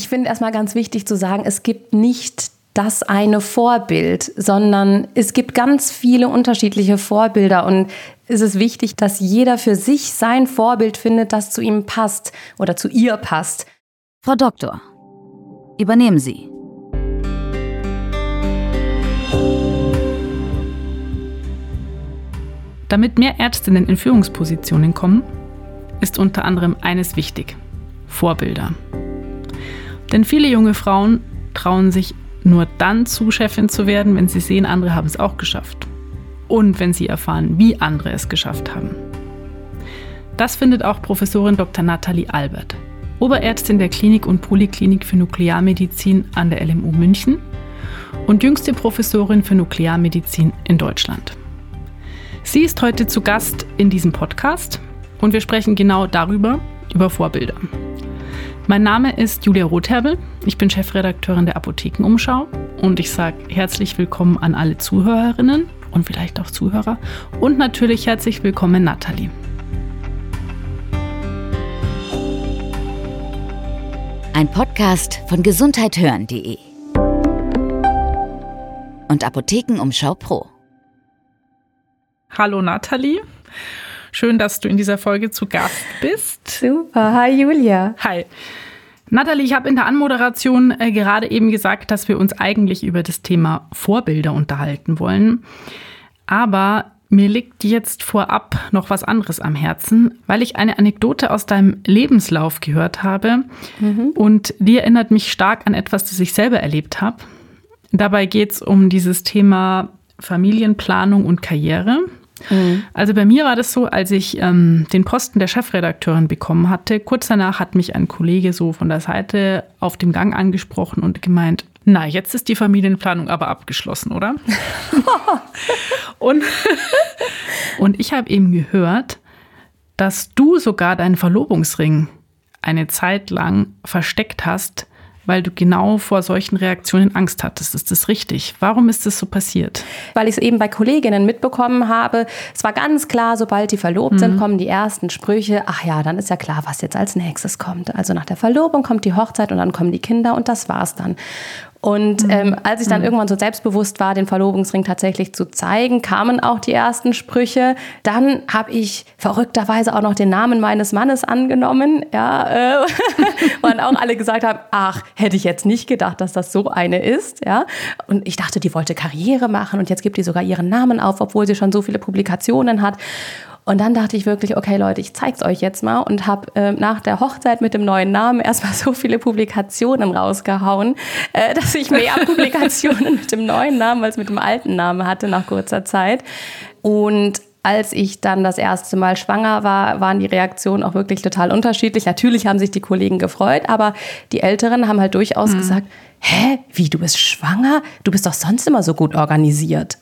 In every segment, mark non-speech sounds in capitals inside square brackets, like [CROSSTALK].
Ich finde erstmal ganz wichtig zu sagen, es gibt nicht das eine Vorbild, sondern es gibt ganz viele unterschiedliche Vorbilder und es ist wichtig, dass jeder für sich sein Vorbild findet, das zu ihm passt oder zu ihr passt. Frau Doktor, übernehmen Sie. Damit mehr Ärztinnen in Führungspositionen kommen, ist unter anderem eines wichtig. Vorbilder. Denn viele junge Frauen trauen sich nur dann zu, Chefin zu werden, wenn sie sehen, andere haben es auch geschafft. Und wenn sie erfahren, wie andere es geschafft haben. Das findet auch Professorin Dr. Nathalie Albert, Oberärztin der Klinik und Poliklinik für Nuklearmedizin an der LMU München und jüngste Professorin für Nuklearmedizin in Deutschland. Sie ist heute zu Gast in diesem Podcast und wir sprechen genau darüber, über Vorbilder. Mein Name ist Julia Rotherbel. Ich bin Chefredakteurin der Apothekenumschau und ich sage herzlich willkommen an alle Zuhörerinnen und vielleicht auch Zuhörer und natürlich herzlich willkommen Nathalie. Ein Podcast von gesundheithören.de und Apothekenumschau Pro. Hallo Nathalie. Schön, dass du in dieser Folge zu Gast bist. Super. Hi Julia. Hi. Nathalie, ich habe in der Anmoderation äh, gerade eben gesagt, dass wir uns eigentlich über das Thema Vorbilder unterhalten wollen. Aber mir liegt jetzt vorab noch was anderes am Herzen, weil ich eine Anekdote aus deinem Lebenslauf gehört habe mhm. und die erinnert mich stark an etwas, das ich selber erlebt habe. Dabei geht es um dieses Thema Familienplanung und Karriere. Mhm. Also bei mir war das so, als ich ähm, den Posten der Chefredakteurin bekommen hatte, kurz danach hat mich ein Kollege so von der Seite auf dem Gang angesprochen und gemeint, na, jetzt ist die Familienplanung aber abgeschlossen, oder? [LAUGHS] und, und ich habe eben gehört, dass du sogar deinen Verlobungsring eine Zeit lang versteckt hast, weil du genau vor solchen Reaktionen Angst hattest. Ist das richtig? Warum ist das so passiert? Weil ich es eben bei Kolleginnen mitbekommen habe. Es war ganz klar, sobald die verlobt mhm. sind, kommen die ersten Sprüche. Ach ja, dann ist ja klar, was jetzt als nächstes kommt. Also nach der Verlobung kommt die Hochzeit und dann kommen die Kinder und das war's dann. Und mhm. ähm, als ich dann mhm. irgendwann so selbstbewusst war, den Verlobungsring tatsächlich zu zeigen, kamen auch die ersten Sprüche. Dann habe ich verrückterweise auch noch den Namen meines Mannes angenommen, ja, äh, [LAUGHS] und auch alle gesagt haben, ach, hätte ich jetzt nicht gedacht, dass das so eine ist, ja. Und ich dachte, die wollte Karriere machen und jetzt gibt die sogar ihren Namen auf, obwohl sie schon so viele Publikationen hat. Und dann dachte ich wirklich, okay Leute, ich zeig's euch jetzt mal und habe äh, nach der Hochzeit mit dem neuen Namen [LAUGHS] erstmal so viele Publikationen rausgehauen, äh, dass ich mehr [LAUGHS] Publikationen mit dem neuen Namen als mit dem alten Namen hatte nach kurzer Zeit. Und als ich dann das erste Mal schwanger war, waren die Reaktionen auch wirklich total unterschiedlich. Natürlich haben sich die Kollegen gefreut, aber die Älteren haben halt durchaus mhm. gesagt, hä, wie, du bist schwanger? Du bist doch sonst immer so gut organisiert.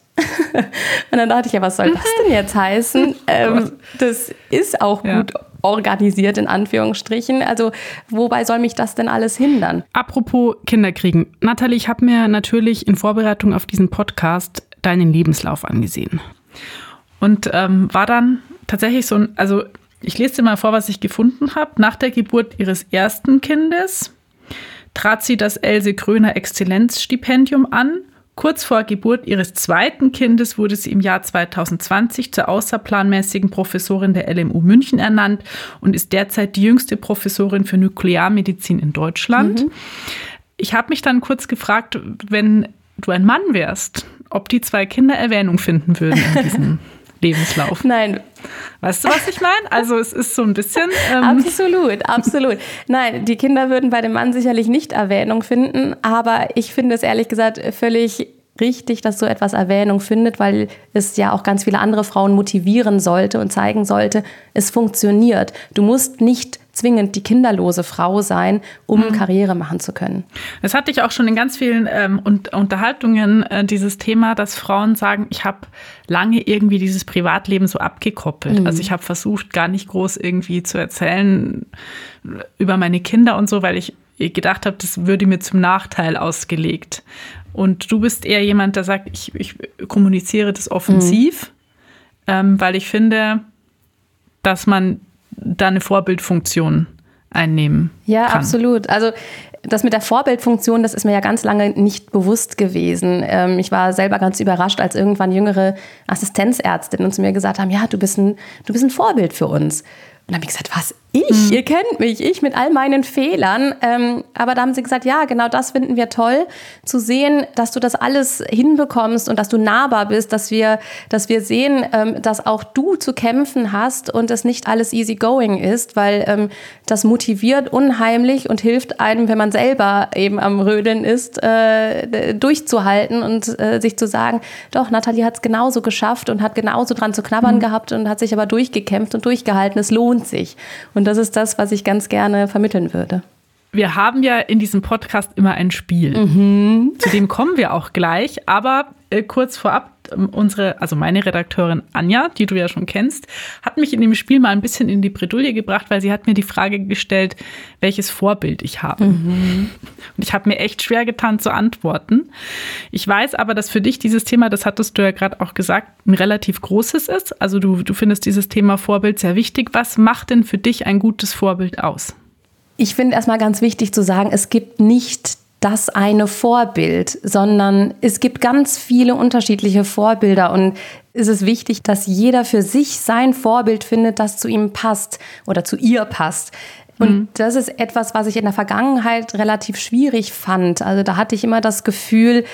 Und dann dachte ich ja, was soll das denn jetzt heißen? [LAUGHS] Ähm, das ist auch ja. gut organisiert in Anführungsstrichen. Also wobei soll mich das denn alles hindern? Apropos Kinderkriegen. Nathalie, ich habe mir natürlich in Vorbereitung auf diesen Podcast deinen Lebenslauf angesehen. Und ähm, war dann tatsächlich so ein, also ich lese dir mal vor, was ich gefunden habe. Nach der Geburt ihres ersten Kindes trat sie das Else Kröner Exzellenzstipendium an Kurz vor Geburt ihres zweiten Kindes wurde sie im Jahr 2020 zur außerplanmäßigen Professorin der LMU München ernannt und ist derzeit die jüngste Professorin für Nuklearmedizin in Deutschland. Mhm. Ich habe mich dann kurz gefragt, wenn du ein Mann wärst, ob die zwei Kinder Erwähnung finden würden in diesem [LAUGHS] Lebenslauf. Nein. Weißt du, was ich meine? Also es ist so ein bisschen. Ähm absolut, absolut. Nein, die Kinder würden bei dem Mann sicherlich nicht Erwähnung finden, aber ich finde es ehrlich gesagt völlig richtig, dass so etwas Erwähnung findet, weil es ja auch ganz viele andere Frauen motivieren sollte und zeigen sollte, es funktioniert. Du musst nicht zwingend die kinderlose Frau sein, um mhm. Karriere machen zu können. Das hatte ich auch schon in ganz vielen ähm, Unterhaltungen, äh, dieses Thema, dass Frauen sagen, ich habe lange irgendwie dieses Privatleben so abgekoppelt. Mhm. Also ich habe versucht, gar nicht groß irgendwie zu erzählen über meine Kinder und so, weil ich gedacht habe, das würde mir zum Nachteil ausgelegt. Und du bist eher jemand, der sagt, ich, ich kommuniziere das offensiv, mhm. ähm, weil ich finde, dass man da eine Vorbildfunktion einnehmen Ja, kann. absolut. Also das mit der Vorbildfunktion, das ist mir ja ganz lange nicht bewusst gewesen. Ähm, ich war selber ganz überrascht, als irgendwann jüngere Assistenzärztinnen zu mir gesagt haben, ja, du bist ein, du bist ein Vorbild für uns. Und dann habe ich gesagt, was, ich? Ihr kennt mich, ich mit all meinen Fehlern. Ähm, aber da haben sie gesagt, ja, genau das finden wir toll, zu sehen, dass du das alles hinbekommst und dass du nahbar bist, dass wir, dass wir sehen, ähm, dass auch du zu kämpfen hast und es nicht alles easy going ist, weil ähm, das motiviert unheimlich und hilft einem, wenn man selber eben am Rödeln ist, äh, durchzuhalten und äh, sich zu sagen, doch, Nathalie hat es genauso geschafft und hat genauso dran zu knabbern gehabt und hat sich aber durchgekämpft und durchgehalten. Es lohnt sich. Und das ist das, was ich ganz gerne vermitteln würde. Wir haben ja in diesem Podcast immer ein Spiel. Zu dem kommen wir auch gleich. Aber äh, kurz vorab, ähm, unsere, also meine Redakteurin Anja, die du ja schon kennst, hat mich in dem Spiel mal ein bisschen in die Bredouille gebracht, weil sie hat mir die Frage gestellt, welches Vorbild ich habe. Und ich habe mir echt schwer getan zu antworten. Ich weiß aber, dass für dich dieses Thema, das hattest du ja gerade auch gesagt, ein relativ großes ist. Also du, du findest dieses Thema Vorbild sehr wichtig. Was macht denn für dich ein gutes Vorbild aus? Ich finde erstmal ganz wichtig zu sagen, es gibt nicht das eine Vorbild, sondern es gibt ganz viele unterschiedliche Vorbilder und es ist wichtig, dass jeder für sich sein Vorbild findet, das zu ihm passt oder zu ihr passt. Und das ist etwas, was ich in der Vergangenheit relativ schwierig fand. Also da hatte ich immer das Gefühl,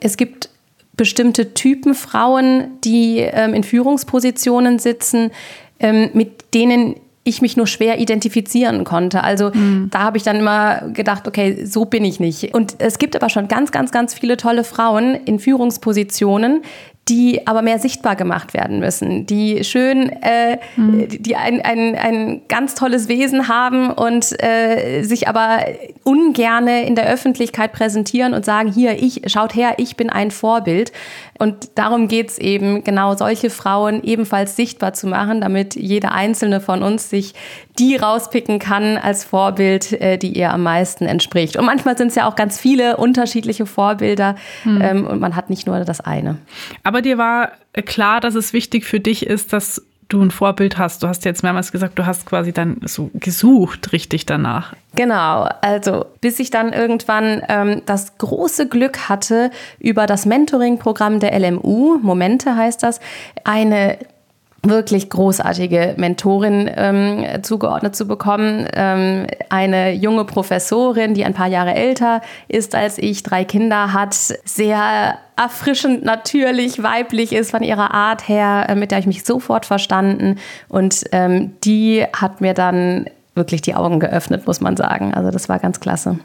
es gibt bestimmte Typen Frauen, die ähm, in Führungspositionen sitzen, ähm, mit denen ich mich nur schwer identifizieren konnte. Also da habe ich dann immer gedacht, okay, so bin ich nicht. Und es gibt aber schon ganz, ganz, ganz viele tolle Frauen in Führungspositionen, die aber mehr sichtbar gemacht werden müssen, die schön, äh, die ein, ein, ein ganz tolles Wesen haben und äh, sich aber ungerne in der Öffentlichkeit präsentieren und sagen, hier, ich, schaut her, ich bin ein Vorbild. Und darum geht es eben, genau solche Frauen ebenfalls sichtbar zu machen, damit jede einzelne von uns sich die rauspicken kann als Vorbild, äh, die ihr am meisten entspricht. Und manchmal sind es ja auch ganz viele unterschiedliche Vorbilder ähm, und man hat nicht nur das eine. Aber dir war klar, dass es wichtig für dich ist, dass du ein Vorbild hast. Du hast jetzt mehrmals gesagt, du hast quasi dann so gesucht richtig danach. Genau, also bis ich dann irgendwann ähm, das große Glück hatte, über das Mentoring-Programm der LMU, Momente heißt das, eine wirklich großartige Mentorin ähm, zugeordnet zu bekommen. Ähm, eine junge Professorin, die ein paar Jahre älter ist als ich, drei Kinder hat, sehr erfrischend natürlich, weiblich ist von ihrer Art her, äh, mit der ich mich sofort verstanden. Und ähm, die hat mir dann wirklich die Augen geöffnet, muss man sagen. Also das war ganz klasse.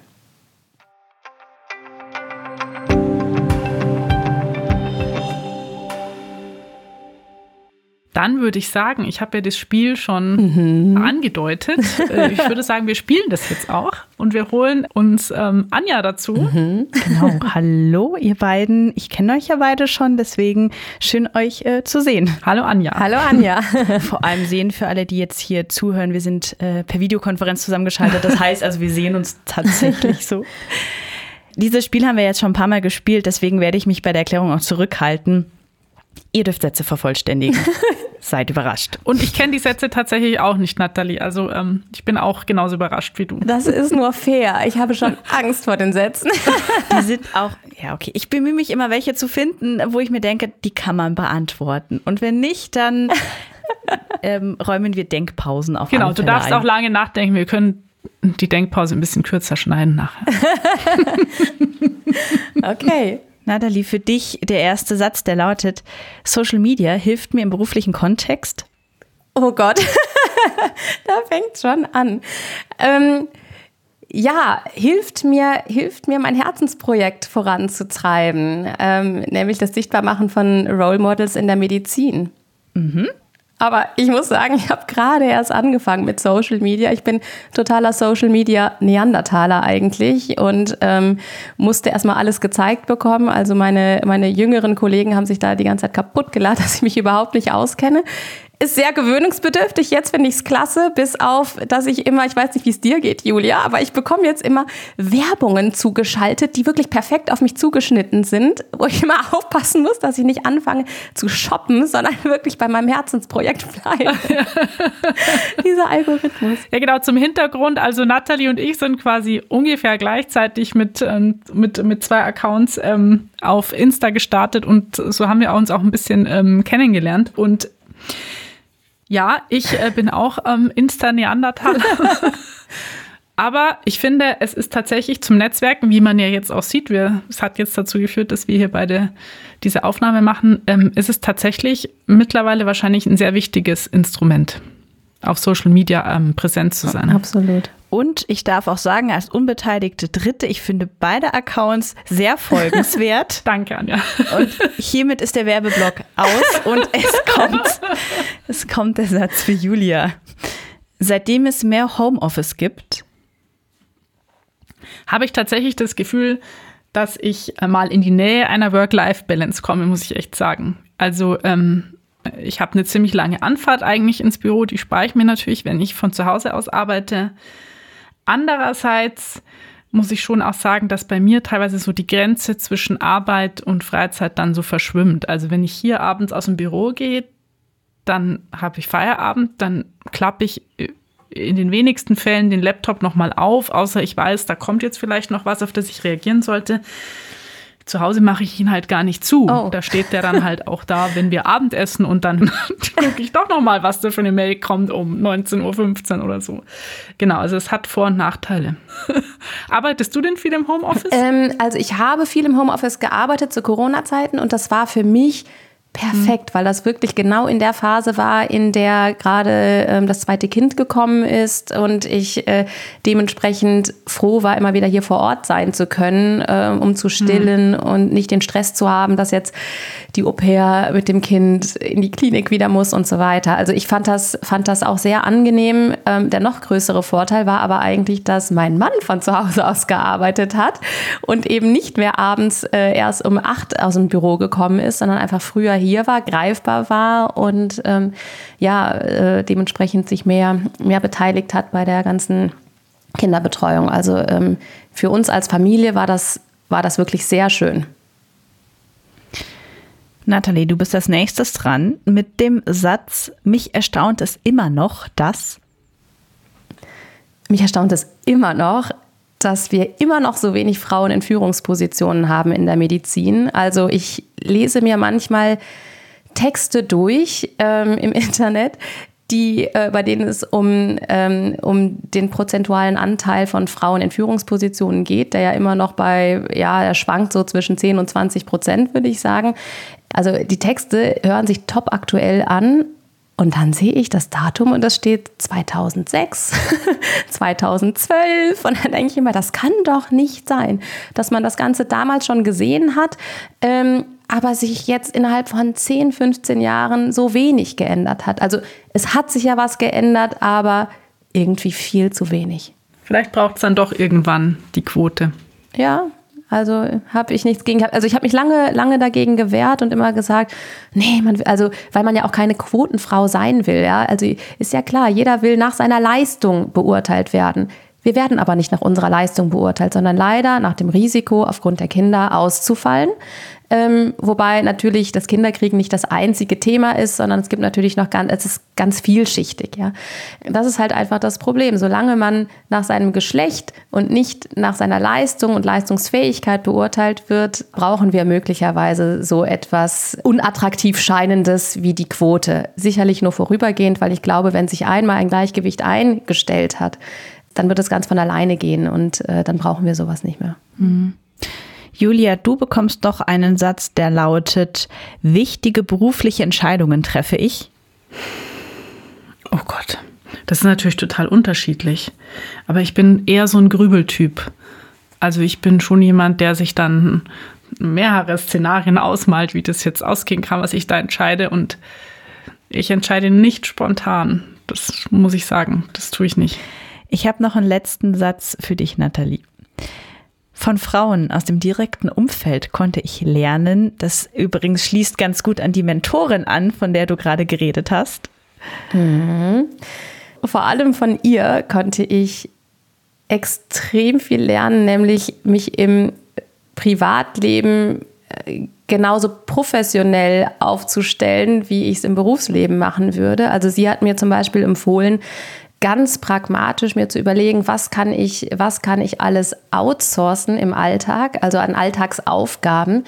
Dann würde ich sagen, ich habe ja das Spiel schon angedeutet. [LAUGHS] Äh, Ich würde sagen, wir spielen das jetzt auch und wir holen uns ähm, Anja dazu. Genau. [LAUGHS] Hallo, ihr beiden. Ich kenne euch ja beide schon, deswegen schön euch äh, zu sehen. Hallo Anja. Hallo Anja. [LAUGHS] Vor allem sehen für alle, die jetzt hier zuhören, wir sind äh, per Videokonferenz zusammengeschaltet. Das heißt also, wir sehen uns tatsächlich so. Dieses Spiel haben wir jetzt schon ein paar Mal gespielt, deswegen werde ich mich bei der Erklärung auch zurückhalten. Ihr dürft Sätze vervollständigen. [LAUGHS] Seid überrascht. Und ich kenne die Sätze tatsächlich auch nicht, Nathalie. Also ähm, ich bin auch genauso überrascht wie du. Das ist nur fair. Ich habe schon [LAUGHS] Angst vor den Sätzen. [LAUGHS] Die sind auch, ja, okay. Ich bemühe mich immer, welche zu finden, wo ich mir denke, die kann man beantworten. Und wenn nicht, dann ähm, räumen wir Denkpausen auf. Genau, alle du darfst ein. auch lange nachdenken. Wir können die Denkpause ein bisschen kürzer schneiden nachher. Okay. Natalie, für dich der erste Satz, der lautet: Social Media hilft mir im beruflichen Kontext. Oh Gott, [LAUGHS] da fängt schon an. Ähm, ja, hilft mir, hilft mir, mein Herzensprojekt voranzutreiben, ähm, nämlich das Sichtbarmachen von Role Models in der Medizin. Aber ich muss sagen, ich habe gerade erst angefangen mit Social Media. Ich bin totaler Social Media Neandertaler eigentlich und ähm, musste erstmal alles gezeigt bekommen. Also meine, meine jüngeren Kollegen haben sich da die ganze Zeit kaputt gelacht, [LAUGHS] dass ich mich überhaupt nicht auskenne. Ist sehr gewöhnungsbedürftig. Jetzt finde ich es klasse, bis auf, dass ich immer, ich weiß nicht, wie es dir geht, Julia, aber ich bekomme jetzt immer Werbungen zugeschaltet, die wirklich perfekt auf mich zugeschnitten sind, wo ich immer [LAUGHS] aufpassen muss, dass ich nicht anfange zu shoppen, sondern [LAUGHS] wirklich bei meinem Herzensprojekt bleibe. [LAUGHS] Dieser Algorithmus. Ja, genau, zum Hintergrund. Also Natalie und ich sind quasi ungefähr gleichzeitig mit, ähm, mit, mit zwei Accounts ähm, auf Insta gestartet und so haben wir uns auch ein bisschen ähm, kennengelernt. Und ja, ich äh, bin auch ähm, Insta-Neandertaler. [LAUGHS] Aber ich finde, es ist tatsächlich zum Netzwerken, wie man ja jetzt auch sieht, wir, es hat jetzt dazu geführt, dass wir hier beide diese Aufnahme machen, ähm, ist es tatsächlich mittlerweile wahrscheinlich ein sehr wichtiges Instrument, auf Social Media ähm, präsent zu sein. Absolut. Und ich darf auch sagen, als unbeteiligte Dritte, ich finde beide Accounts sehr folgenswert. [LAUGHS] Danke, Anja. Und hiermit ist der Werbeblock aus und es [LAUGHS] kommt, es kommt der Satz für Julia. Seitdem es mehr Homeoffice gibt, habe ich tatsächlich das Gefühl, dass ich mal in die Nähe einer Work-Life-Balance komme, muss ich echt sagen. Also ähm, ich habe eine ziemlich lange Anfahrt eigentlich ins Büro, die spare ich mir natürlich, wenn ich von zu Hause aus arbeite. Andererseits muss ich schon auch sagen, dass bei mir teilweise so die Grenze zwischen Arbeit und Freizeit dann so verschwimmt. Also wenn ich hier abends aus dem Büro gehe, dann habe ich Feierabend, dann klappe ich in den wenigsten Fällen den Laptop nochmal auf, außer ich weiß, da kommt jetzt vielleicht noch was, auf das ich reagieren sollte. Zu Hause mache ich ihn halt gar nicht zu. Oh. Da steht der dann halt auch da, wenn wir Abendessen und dann [LAUGHS] gucke ich doch noch mal, was da für eine Mail kommt um 19.15 Uhr oder so. Genau, also es hat Vor- und Nachteile. [LAUGHS] Arbeitest du denn viel im Homeoffice? Ähm, also ich habe viel im Homeoffice gearbeitet zu Corona-Zeiten und das war für mich perfekt, weil das wirklich genau in der Phase war, in der gerade ähm, das zweite Kind gekommen ist und ich äh, dementsprechend froh war, immer wieder hier vor Ort sein zu können, äh, um zu stillen mhm. und nicht den Stress zu haben, dass jetzt die Au-pair mit dem Kind in die Klinik wieder muss und so weiter. Also ich fand das, fand das auch sehr angenehm. Ähm, der noch größere Vorteil war aber eigentlich, dass mein Mann von zu Hause aus gearbeitet hat und eben nicht mehr abends äh, erst um acht aus dem Büro gekommen ist, sondern einfach früher hier war, greifbar war und ähm, ja, äh, dementsprechend sich mehr, mehr beteiligt hat bei der ganzen Kinderbetreuung. Also ähm, für uns als Familie war das, war das wirklich sehr schön. Nathalie, du bist als nächstes dran mit dem Satz, mich erstaunt es immer noch, dass. Mich erstaunt es immer noch, dass wir immer noch so wenig Frauen in Führungspositionen haben in der Medizin. Also ich lese mir manchmal Texte durch ähm, im [LAUGHS] Internet, die, äh, bei denen es um, ähm, um den prozentualen Anteil von Frauen in Führungspositionen geht, der ja immer noch bei, ja, der schwankt so zwischen 10 und 20 Prozent, würde ich sagen. Also die Texte hören sich top aktuell an. Und dann sehe ich das Datum und das steht 2006, 2012. [LAUGHS] Und dann denke ich immer, das kann doch nicht sein, dass man das Ganze damals schon gesehen hat. Ähm, aber sich jetzt innerhalb von 10, 15 Jahren so wenig geändert hat. Also es hat sich ja was geändert, aber irgendwie viel zu wenig. Vielleicht braucht es dann doch irgendwann die Quote. Ja, also habe ich nichts gegen. Also ich habe mich lange, lange dagegen gewehrt und immer gesagt, nee, man, also weil man ja auch keine Quotenfrau sein will. Ja, also ist ja klar, jeder will nach seiner Leistung beurteilt werden. Wir werden aber nicht nach unserer Leistung beurteilt, sondern leider nach dem Risiko, aufgrund der Kinder auszufallen. Ähm, wobei natürlich das Kinderkriegen nicht das einzige Thema ist, sondern es gibt natürlich noch ganz, es ist ganz vielschichtig. Ja. Das ist halt einfach das Problem. Solange man nach seinem Geschlecht und nicht nach seiner Leistung und Leistungsfähigkeit beurteilt wird, brauchen wir möglicherweise so etwas unattraktiv scheinendes wie die Quote. Sicherlich nur vorübergehend, weil ich glaube, wenn sich einmal ein Gleichgewicht eingestellt hat, dann wird es ganz von alleine gehen und äh, dann brauchen wir sowas nicht mehr. Mhm. Julia, du bekommst doch einen Satz, der lautet, wichtige berufliche Entscheidungen treffe ich. Oh Gott, das ist natürlich total unterschiedlich. Aber ich bin eher so ein Grübeltyp. Also ich bin schon jemand, der sich dann mehrere Szenarien ausmalt, wie das jetzt ausgehen kann, was ich da entscheide. Und ich entscheide nicht spontan. Das muss ich sagen. Das tue ich nicht. Ich habe noch einen letzten Satz für dich, Nathalie. Von Frauen aus dem direkten Umfeld konnte ich lernen, das übrigens schließt ganz gut an die Mentorin an, von der du gerade geredet hast, Mhm. Vor allem von ihr konnte ich extrem viel lernen, nämlich mich im Privatleben äh, genauso professionell aufzustellen, wie ich es im Berufsleben machen würde. Also sie hat mir zum Beispiel empfohlen, ganz pragmatisch mir zu überlegen, was kann ich, was kann ich alles outsourcen im Alltag, also an Alltagsaufgaben,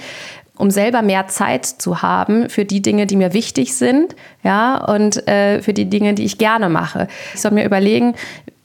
um selber mehr Zeit zu haben für die Dinge, die mir wichtig sind, ja, und äh, für die Dinge, die ich gerne mache. Ich soll mir überlegen,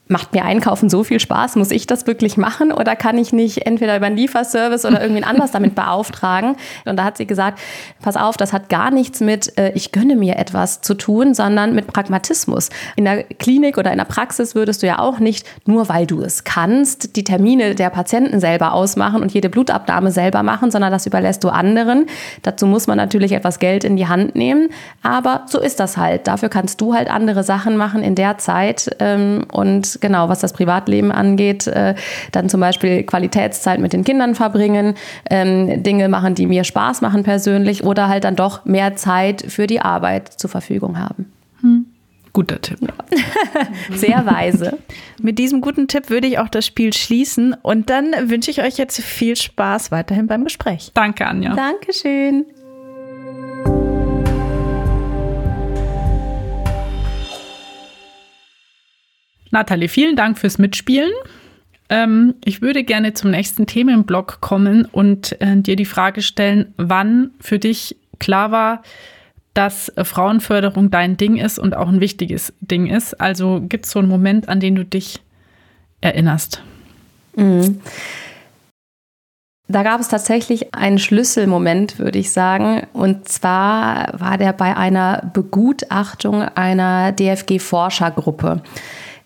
macht mir Einkaufen so viel Spaß? Muss ich das wirklich machen oder kann ich nicht entweder über einen Lieferservice oder irgendwen anders [LAUGHS] damit beauftragen? Und da hat sie gesagt, pass auf, das hat gar nichts mit, äh, ich gönne mir etwas zu tun, sondern mit Pragmatismus. In der Klinik oder in der Praxis würdest du ja auch nicht, nur weil du es kannst, die Termine der Patienten selber ausmachen und jede Blutabnahme selber machen, sondern das überlässt du anderen. Dazu muss man natürlich etwas Geld in die Hand nehmen, aber so ist das halt. Dafür kannst du halt andere Sachen machen in der Zeit ähm, und genau, was das Privatleben angeht, äh, dann zum Beispiel Qualitätszeit mit den Kindern verbringen, ähm, Dinge machen, die mir Spaß machen persönlich oder halt dann doch mehr Zeit für die Arbeit zur Verfügung haben. Hm. Guter Tipp. Ja. [LAUGHS] Sehr weise. Mit diesem guten Tipp würde ich auch das Spiel schließen und dann wünsche ich euch jetzt viel Spaß weiterhin beim Gespräch. Danke, Anja. Dankeschön. Nathalie, vielen Dank fürs Mitspielen. Ähm, ich würde gerne zum nächsten Themenblock kommen und äh, dir die Frage stellen, wann für dich klar war, dass Frauenförderung dein Ding ist und auch ein wichtiges Ding ist. Also gibt es so einen Moment, an den du dich erinnerst? Mhm. Da gab es tatsächlich einen Schlüsselmoment, würde ich sagen. Und zwar war der bei einer Begutachtung einer DFG-Forschergruppe.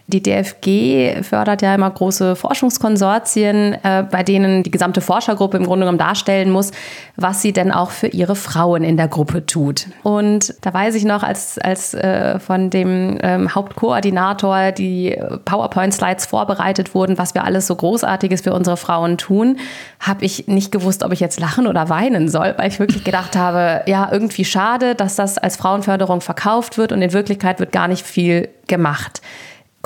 Die DFG fördert ja immer große Forschungskonsortien, äh, bei denen die gesamte Forschergruppe im Grunde genommen darstellen muss, was sie denn auch für ihre Frauen in der Gruppe tut. Und da weiß ich noch, als, als äh, von dem ähm, Hauptkoordinator die PowerPoint-Slides vorbereitet wurden, was wir alles so Großartiges für unsere Frauen tun, habe ich nicht gewusst, ob ich jetzt lachen oder weinen soll, weil ich wirklich gedacht habe, ja, irgendwie schade, dass das als Frauenförderung verkauft wird und in Wirklichkeit wird gar nicht viel gemacht.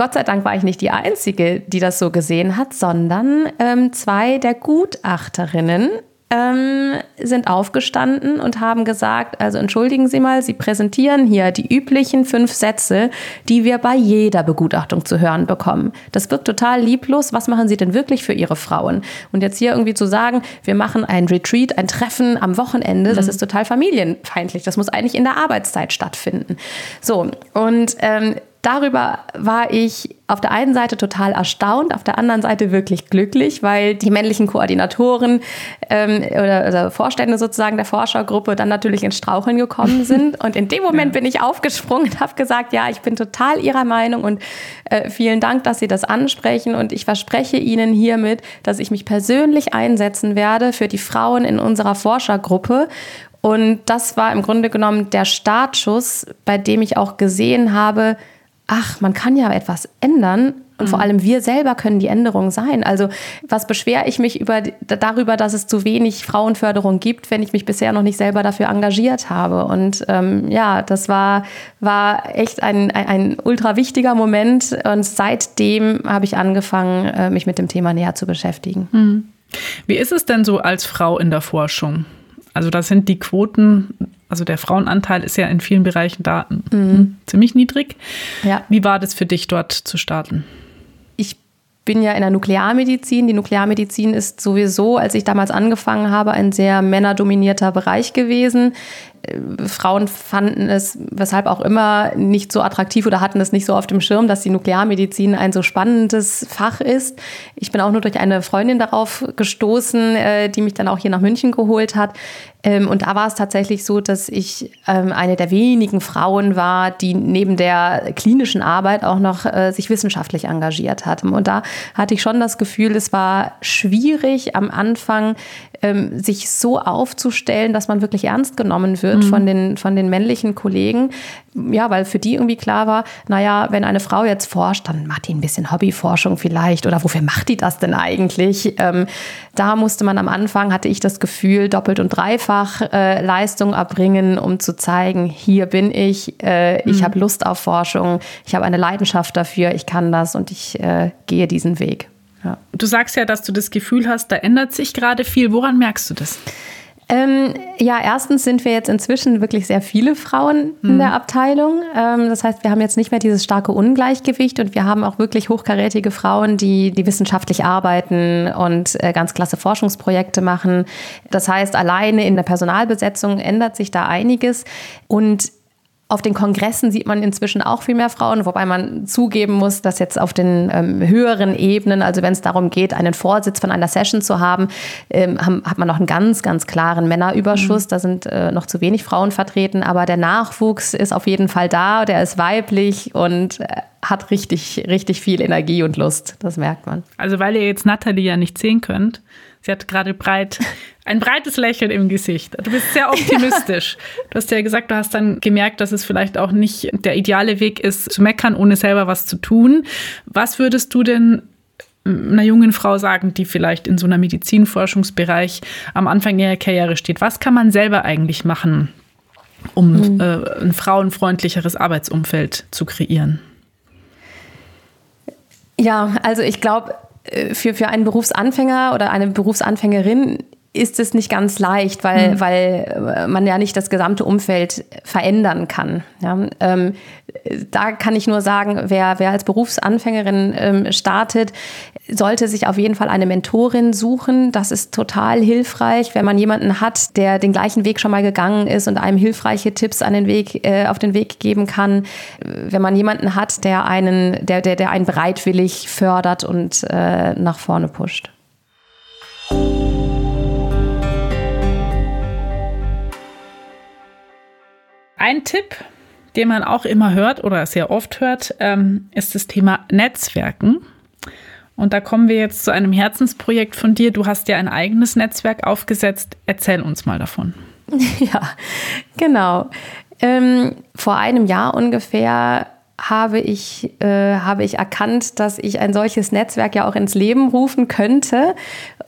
Gott sei Dank war ich nicht die Einzige, die das so gesehen hat, sondern ähm, zwei der Gutachterinnen ähm, sind aufgestanden und haben gesagt, also entschuldigen Sie mal, Sie präsentieren hier die üblichen fünf Sätze, die wir bei jeder Begutachtung zu hören bekommen. Das wirkt total lieblos. Was machen Sie denn wirklich für Ihre Frauen? Und jetzt hier irgendwie zu sagen, wir machen ein Retreat, ein Treffen am Wochenende, mhm. das ist total familienfeindlich. Das muss eigentlich in der Arbeitszeit stattfinden. So, und ähm, darüber war ich auf der einen Seite total erstaunt, auf der anderen Seite wirklich glücklich, weil die männlichen Koordinatoren ähm, oder, oder, Vorstände sozusagen der Forschergruppe dann natürlich ins Straucheln gekommen [LAUGHS] sind. Und in dem Moment bin ich aufgesprungen und habe gesagt, ja, ich bin total Ihrer Meinung und äh, vielen Dank, dass Sie das ansprechen. Und ich verspreche Ihnen hiermit, dass ich mich persönlich einsetzen werde für die Frauen in unserer Forschergruppe und das war im Grunde genommen der Startschuss, bei dem ich auch gesehen habe, ach, man kann ja etwas ändern. Und vor mhm. allem wir selber können die Änderung sein. Also was beschwere ich mich über, darüber, dass es zu wenig Frauenförderung gibt, wenn ich mich bisher noch nicht selber dafür engagiert habe? Und ähm, ja, das war, war echt ein, ein, ein, ultra wichtiger Moment. Und seitdem habe ich angefangen, äh, mich mit dem Thema näher zu beschäftigen. Mhm. Wie ist es denn so als Frau in der Forschung? Also da sind die Quoten also der Frauenanteil ist ja in vielen Bereichen da mhm. ziemlich niedrig. Ja. Wie war das für dich dort zu starten? Ich bin ja in der Nuklearmedizin. Die Nuklearmedizin ist sowieso, als ich damals angefangen habe, ein sehr männerdominierter Bereich gewesen. Frauen fanden es, weshalb auch immer, nicht so attraktiv oder hatten es nicht so auf dem Schirm, dass die Nuklearmedizin ein so spannendes Fach ist. Ich bin auch nur durch eine Freundin darauf gestoßen, äh, die mich dann auch hier nach München geholt hat. Ähm, und da war es tatsächlich so, dass ich ähm, eine der wenigen Frauen war, die neben der klinischen Arbeit auch noch äh, sich wissenschaftlich engagiert hat. Und da hatte ich schon das Gefühl, es war schwierig am Anfang, ähm, sich so aufzustellen, dass man wirklich ernst genommen wird wird mhm. von, den, von den männlichen Kollegen. Ja, weil für die irgendwie klar war, naja, wenn eine Frau jetzt forscht, dann macht die ein bisschen Hobbyforschung vielleicht oder wofür macht die das denn eigentlich? Ähm, da musste man am Anfang, hatte ich das Gefühl, doppelt und dreifach äh, Leistung erbringen, um zu zeigen, hier bin ich, äh, ich mhm. habe Lust auf Forschung, ich habe eine Leidenschaft dafür, ich kann das und ich äh, gehe diesen Weg. Ja. Du sagst ja, dass du das Gefühl hast, da ändert sich gerade viel. Woran merkst du das? Ähm, ja, erstens sind wir jetzt inzwischen wirklich sehr viele Frauen in mhm. der Abteilung. Ähm, das heißt, wir haben jetzt nicht mehr dieses starke Ungleichgewicht und wir haben auch wirklich hochkarätige Frauen, die, die wissenschaftlich arbeiten und äh, ganz klasse Forschungsprojekte machen. Das heißt, alleine in der Personalbesetzung ändert sich da einiges und auf den Kongressen sieht man inzwischen auch viel mehr Frauen, wobei man zugeben muss, dass jetzt auf den ähm, höheren Ebenen, also wenn es darum geht, einen Vorsitz von einer Session zu haben, ähm, haben, hat man noch einen ganz, ganz klaren Männerüberschuss. Mhm. Da sind äh, noch zu wenig Frauen vertreten, aber der Nachwuchs ist auf jeden Fall da, der ist weiblich und äh, hat richtig, richtig viel Energie und Lust. Das merkt man. Also weil ihr jetzt Nathalie ja nicht sehen könnt, Sie hat gerade breit, ein breites Lächeln im Gesicht. Du bist sehr optimistisch. [LAUGHS] Du hast ja gesagt, du hast dann gemerkt, dass es vielleicht auch nicht der ideale Weg ist, zu meckern, ohne selber was zu tun. Was würdest du denn einer jungen Frau sagen, die vielleicht in so einer Medizinforschungsbereich am Anfang ihrer Karriere steht? Was kann man selber eigentlich machen, um mhm. äh, ein frauenfreundlicheres Arbeitsumfeld zu kreieren? Ja, also ich glaube, für, für einen Berufsanfänger oder eine Berufsanfängerin ist es nicht ganz leicht, weil, mhm. weil äh, man ja nicht das gesamte Umfeld verändern kann. Ja, ähm, da kann ich nur sagen, wer, wer als Berufsanfängerin ähm, startet, sollte sich auf jeden Fall eine Mentorin suchen. Das ist total hilfreich, wenn man jemanden hat, der den gleichen Weg schon mal gegangen ist und einem hilfreiche Tipps an den Weg, äh, auf den Weg geben kann. Wenn man jemanden hat, der einen, der, der, der einen bereitwillig fördert und äh, nach vorne pusht. Ein Tipp, den man auch immer hört oder sehr oft hört, ähm, ist das Thema Netzwerken. Und da kommen wir jetzt zu einem Herzensprojekt von dir. Du hast ja ein eigenes Netzwerk aufgesetzt. Erzähl uns mal davon. [LAUGHS] Ja, genau. Ähm, vor einem Jahr ungefähr habe ich, äh, habe ich erkannt, dass ich ein solches Netzwerk ja auch ins Leben rufen könnte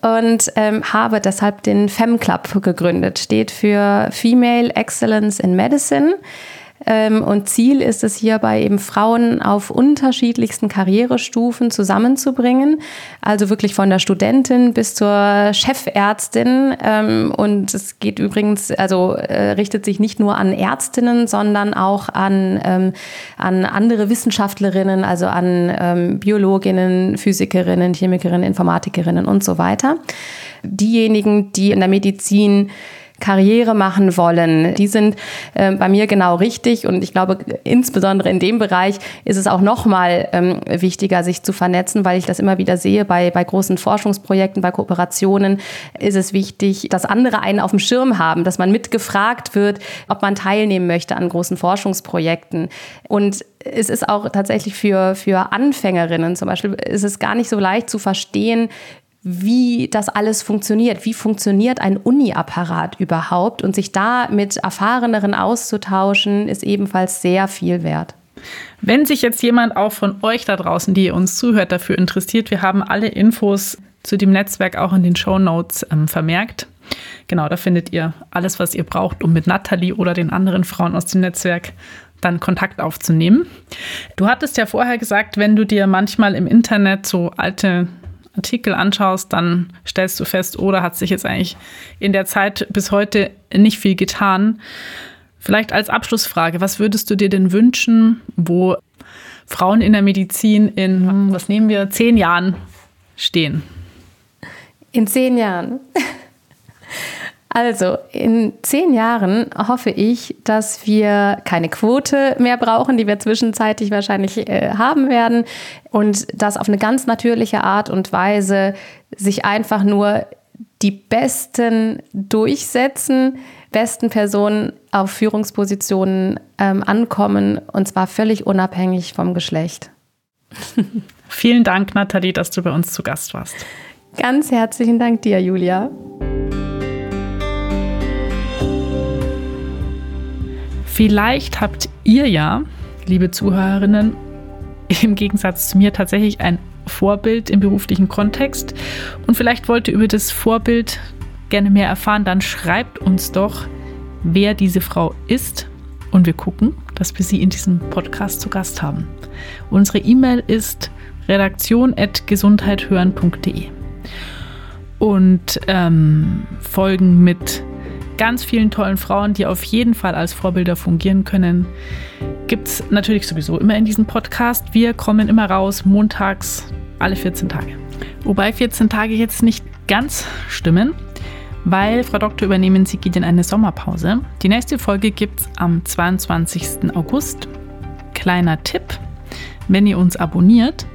und ähm, habe deshalb den Fem Club gegründet. Steht für Female Excellence in Medicine. Ähm, und Ziel ist es hierbei eben Frauen auf unterschiedlichsten Karrierestufen zusammenzubringen. Also wirklich von der Studentin bis zur Chefärztin. Ähm, und es geht übrigens, also äh, richtet sich nicht nur an Ärztinnen, sondern auch an, ähm, an andere Wissenschaftlerinnen, also an Biologinnen, Physikerinnen, Chemikerinnen, Informatikerinnen und so weiter. Diejenigen, die in der Medizin Karriere machen wollen, die sind äh, bei mir genau richtig. Und ich glaube, insbesondere in dem Bereich ist es auch nochmal ähm, wichtiger, sich zu vernetzen, weil ich das immer wieder sehe bei, bei großen Forschungsprojekten, bei Kooperationen ist es wichtig, dass andere einen auf dem Schirm haben, dass man mitgefragt wird, ob man teilnehmen möchte an großen Forschungsprojekten. Und es ist auch tatsächlich für, für Anfängerinnen zum Beispiel, ist es gar nicht so leicht zu verstehen, wie das alles funktioniert. Wie funktioniert ein Uni-Apparat überhaupt? Und sich da mit Erfahreneren auszutauschen, ist ebenfalls sehr viel wert. Wenn sich jetzt jemand auch von euch da draußen, die uns zuhört, dafür interessiert, wir haben alle Infos zu dem Netzwerk auch in den Show Notes ähm, vermerkt. Genau, da findet ihr alles, was ihr braucht, um mit Nathalie oder den anderen Frauen aus dem Netzwerk dann Kontakt aufzunehmen. Du hattest ja vorher gesagt, wenn du dir manchmal im Internet so alte Artikel anschaust, dann stellst du fest, oder oh, hat sich jetzt eigentlich in der Zeit bis heute nicht viel getan. Vielleicht als Abschlussfrage, was würdest du dir denn wünschen, wo Frauen in der Medizin in, was nehmen wir, zehn Jahren stehen? In zehn Jahren. Also, in zehn Jahren hoffe ich, dass wir keine Quote mehr brauchen, die wir zwischenzeitlich wahrscheinlich äh, haben werden. Und dass auf eine ganz natürliche Art und Weise sich einfach nur die Besten durchsetzen, besten Personen auf Führungspositionen ähm, ankommen, und zwar völlig unabhängig vom Geschlecht. Vielen Dank, Nathalie, dass du bei uns zu Gast warst. Ganz herzlichen Dank dir, Julia. Vielleicht habt ihr ja, liebe Zuhörerinnen, im Gegensatz zu mir tatsächlich ein Vorbild im beruflichen Kontext. Und vielleicht wollt ihr über das Vorbild gerne mehr erfahren, dann schreibt uns doch, wer diese Frau ist. Und wir gucken, dass wir sie in diesem Podcast zu Gast haben. Unsere E-Mail ist redaktion.gesundheithören.de und ähm, Folgen mit ganz vielen tollen Frauen, die auf jeden Fall als Vorbilder fungieren können, gibt es natürlich sowieso immer in diesem Podcast. Wir kommen immer raus, montags, alle 14 Tage. Wobei 14 Tage jetzt nicht ganz stimmen, weil Frau Doktor übernehmen, sie geht in eine Sommerpause. Die nächste Folge gibt es am 22. August. Kleiner Tipp, wenn ihr uns abonniert,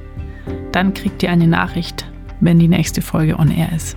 dann kriegt ihr eine Nachricht, wenn die nächste Folge on air ist.